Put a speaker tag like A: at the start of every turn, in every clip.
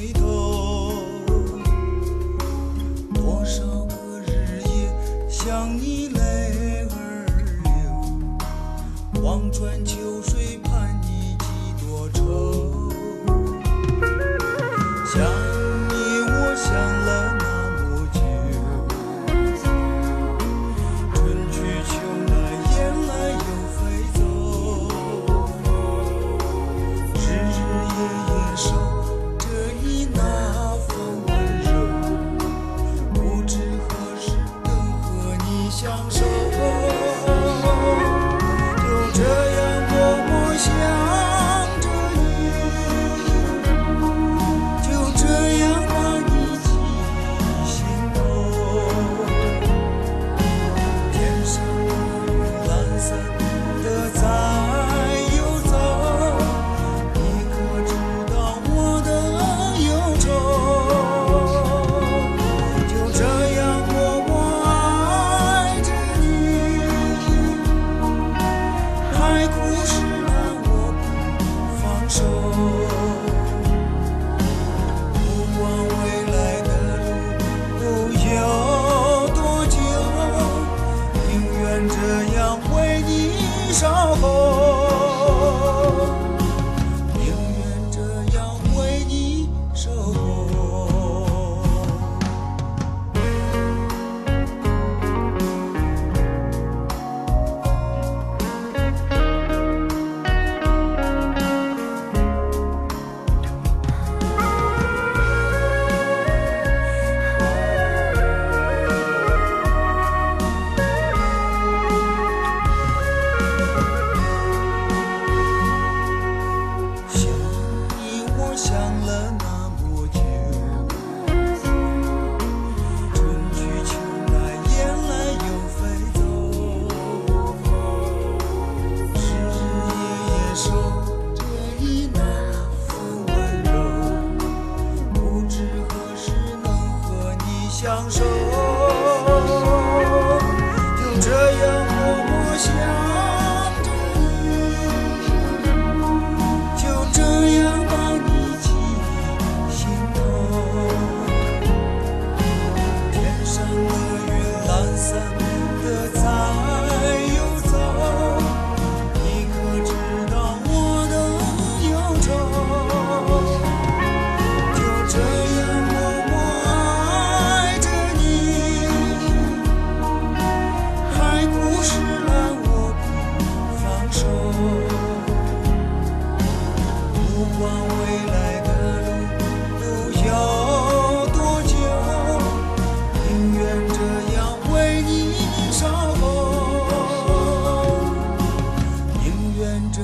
A: 回头多少个日夜想你泪儿流望穿秋水盼你几多愁。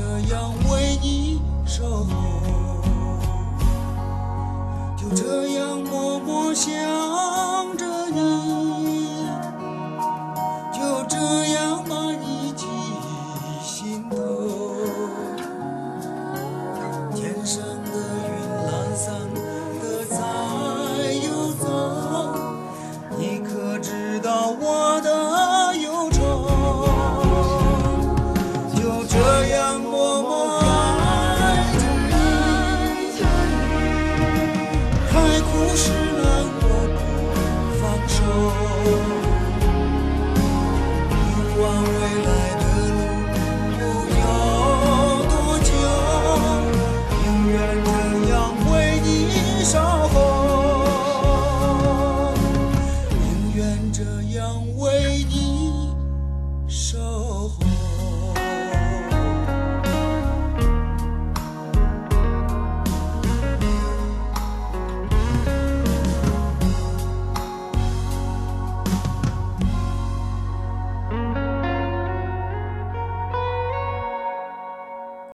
A: 这样为你守候就这样默默想。是难我，不能放手。不管未来的路有多久，宁愿这样为你守候。宁愿这样为你守候。